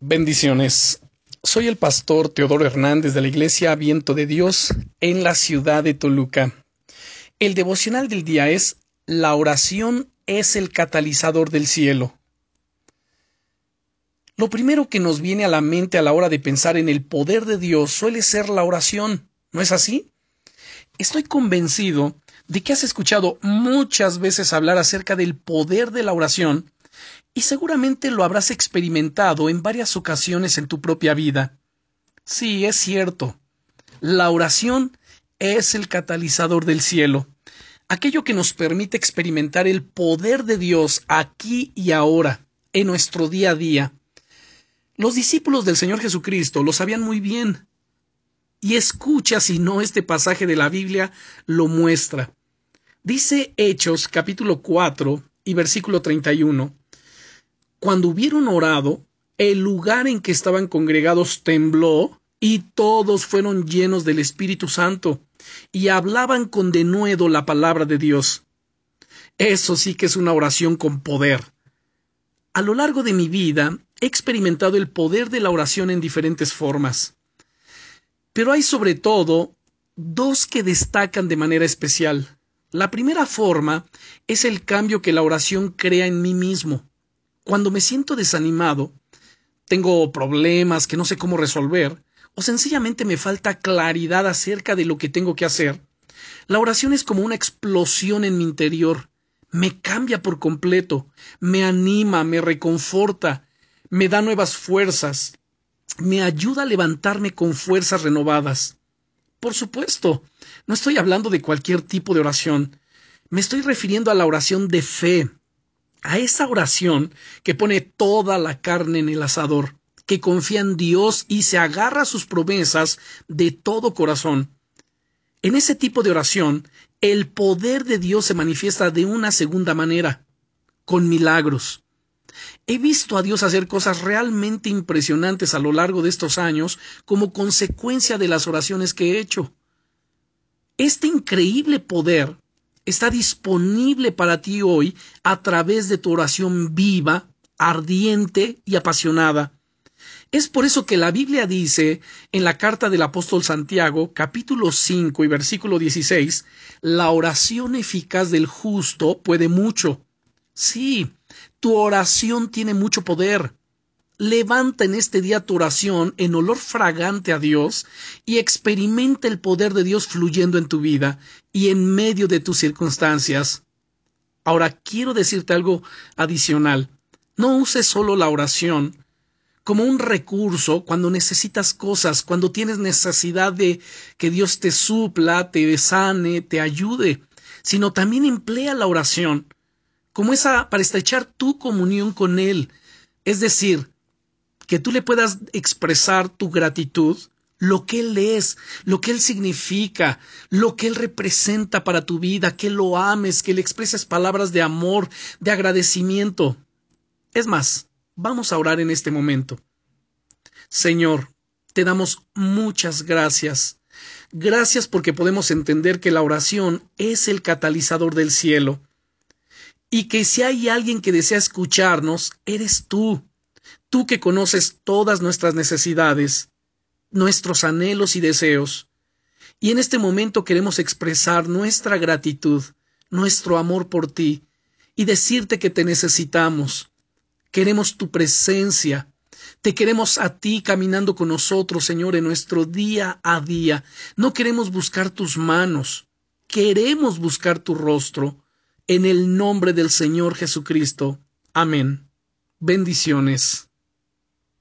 Bendiciones. Soy el pastor Teodoro Hernández de la Iglesia Viento de Dios en la ciudad de Toluca. El devocional del día es La oración es el catalizador del cielo. Lo primero que nos viene a la mente a la hora de pensar en el poder de Dios suele ser la oración, ¿no es así? Estoy convencido de que has escuchado muchas veces hablar acerca del poder de la oración y seguramente lo habrás experimentado en varias ocasiones en tu propia vida. Sí, es cierto. La oración es el catalizador del cielo, aquello que nos permite experimentar el poder de Dios aquí y ahora, en nuestro día a día. Los discípulos del Señor Jesucristo lo sabían muy bien. Y escucha si no este pasaje de la Biblia lo muestra. Dice Hechos capítulo 4 y versículo 31. Cuando hubieron orado, el lugar en que estaban congregados tembló y todos fueron llenos del Espíritu Santo y hablaban con denuedo la palabra de Dios. Eso sí que es una oración con poder. A lo largo de mi vida he experimentado el poder de la oración en diferentes formas. Pero hay sobre todo dos que destacan de manera especial. La primera forma es el cambio que la oración crea en mí mismo. Cuando me siento desanimado, tengo problemas que no sé cómo resolver, o sencillamente me falta claridad acerca de lo que tengo que hacer, la oración es como una explosión en mi interior. Me cambia por completo, me anima, me reconforta, me da nuevas fuerzas, me ayuda a levantarme con fuerzas renovadas. Por supuesto, no estoy hablando de cualquier tipo de oración. Me estoy refiriendo a la oración de fe, a esa oración que pone toda la carne en el asador, que confía en Dios y se agarra a sus promesas de todo corazón. En ese tipo de oración, el poder de Dios se manifiesta de una segunda manera, con milagros. He visto a Dios hacer cosas realmente impresionantes a lo largo de estos años como consecuencia de las oraciones que he hecho. Este increíble poder está disponible para ti hoy a través de tu oración viva, ardiente y apasionada. Es por eso que la Biblia dice en la carta del apóstol Santiago, capítulo 5 y versículo 16, la oración eficaz del justo puede mucho. Sí, tu oración tiene mucho poder. Levanta en este día tu oración en olor fragante a Dios y experimenta el poder de Dios fluyendo en tu vida y en medio de tus circunstancias. Ahora quiero decirte algo adicional. No uses solo la oración como un recurso cuando necesitas cosas, cuando tienes necesidad de que Dios te supla, te sane, te ayude, sino también emplea la oración como esa para estrechar tu comunión con Él. Es decir, que tú le puedas expresar tu gratitud, lo que Él es, lo que Él significa, lo que Él representa para tu vida, que lo ames, que le expreses palabras de amor, de agradecimiento. Es más, vamos a orar en este momento. Señor, te damos muchas gracias. Gracias porque podemos entender que la oración es el catalizador del cielo y que si hay alguien que desea escucharnos, eres tú tú que conoces todas nuestras necesidades, nuestros anhelos y deseos. Y en este momento queremos expresar nuestra gratitud, nuestro amor por ti, y decirte que te necesitamos. Queremos tu presencia. Te queremos a ti caminando con nosotros, Señor, en nuestro día a día. No queremos buscar tus manos, queremos buscar tu rostro. En el nombre del Señor Jesucristo. Amén. Bendiciones.